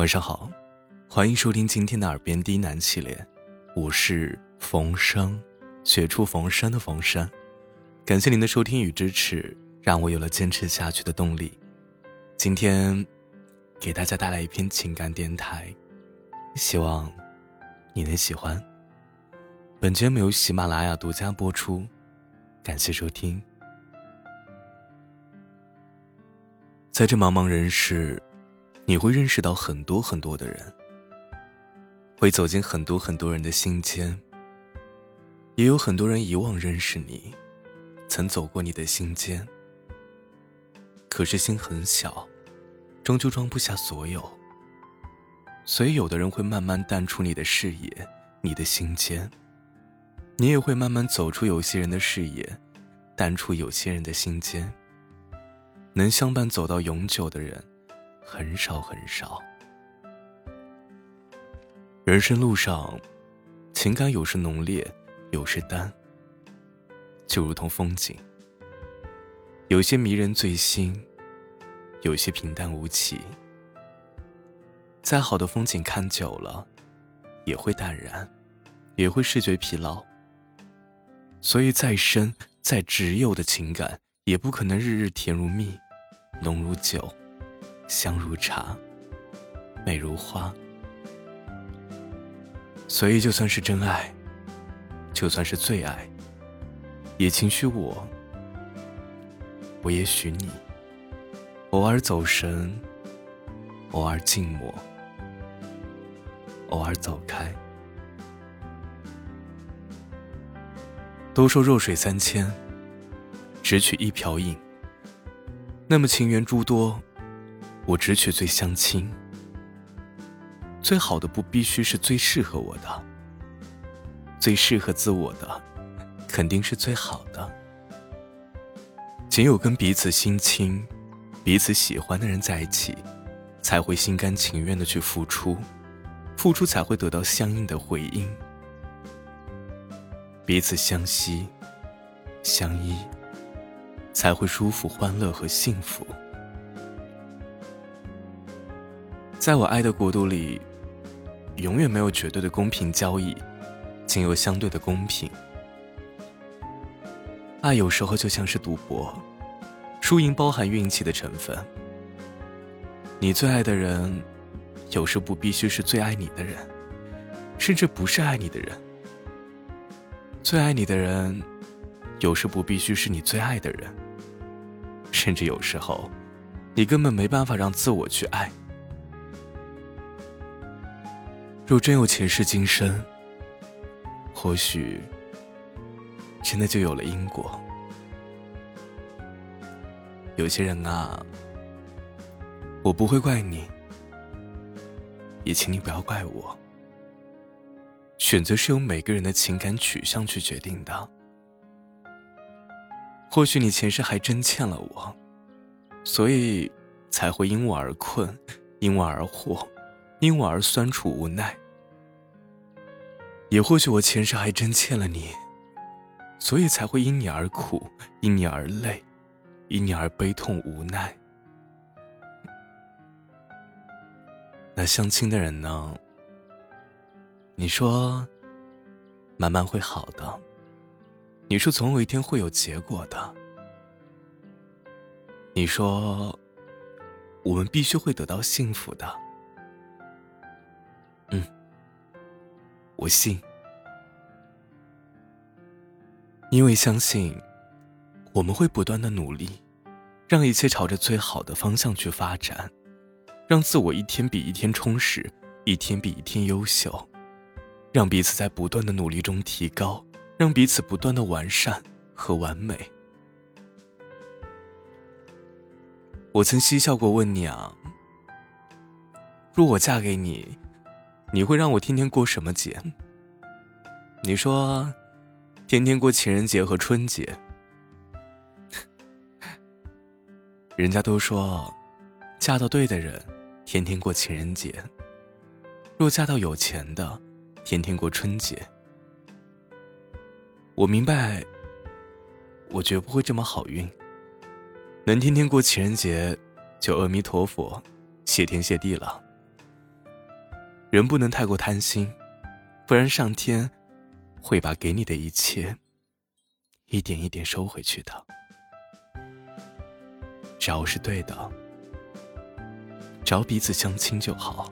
晚上好，欢迎收听今天的耳边低喃系列，我是冯生，雪处逢生的冯生，感谢您的收听与支持，让我有了坚持下去的动力。今天给大家带来一篇情感电台，希望你能喜欢。本节目由喜马拉雅独家播出，感谢收听。在这茫茫人世。你会认识到很多很多的人，会走进很多很多人的心间。也有很多人遗忘认识你，曾走过你的心间。可是心很小，终究装不下所有。所以有的人会慢慢淡出你的视野，你的心间。你也会慢慢走出有些人的视野，淡出有些人的心间。能相伴走到永久的人。很少很少。人生路上，情感有时浓烈，有时淡。就如同风景，有些迷人醉心，有些平淡无奇。再好的风景看久了，也会淡然，也会视觉疲劳。所以，再深、再执拗的情感，也不可能日日甜如蜜，浓如酒。香如茶，美如花，所以就算是真爱，就算是最爱，也请许我，我也许你，偶尔走神，偶尔静默，偶尔走开。都说弱水三千，只取一瓢饮，那么情缘诸多。我只取最相亲，最好的不必须是最适合我的，最适合自我的，肯定是最好的。仅有跟彼此心亲、彼此喜欢的人在一起，才会心甘情愿的去付出，付出才会得到相应的回应。彼此相惜、相依，才会舒服、欢乐和幸福。在我爱的国度里，永远没有绝对的公平交易，仅有相对的公平。爱有时候就像是赌博，输赢包含运气的成分。你最爱的人，有时不必须是最爱你的人，甚至不是爱你的人。最爱你的人，有时不必须是你最爱的人，甚至有时候，你根本没办法让自我去爱。若真有前世今生，或许真的就有了因果。有些人啊，我不会怪你，也请你不要怪我。选择是由每个人的情感取向去决定的。或许你前世还真欠了我，所以才会因我而困，因我而惑，因我而酸楚无奈。也或许我前世还真欠了你，所以才会因你而苦，因你而累，因你而悲痛无奈。那相亲的人呢？你说，慢慢会好的。你说总有一天会有结果的。你说，我们必须会得到幸福的。我信，因为相信我们会不断的努力，让一切朝着最好的方向去发展，让自我一天比一天充实，一天比一天优秀，让彼此在不断的努力中提高，让彼此不断的完善和完美。我曾嬉笑过问你啊，若我嫁给你。你会让我天天过什么节？你说，天天过情人节和春节。人家都说，嫁到对的人，天天过情人节；若嫁到有钱的，天天过春节。我明白，我绝不会这么好运。能天天过情人节，就阿弥陀佛，谢天谢地了。人不能太过贪心，不然上天会把给你的一切一点一点收回去的。只要是对的，只要彼此相亲就好。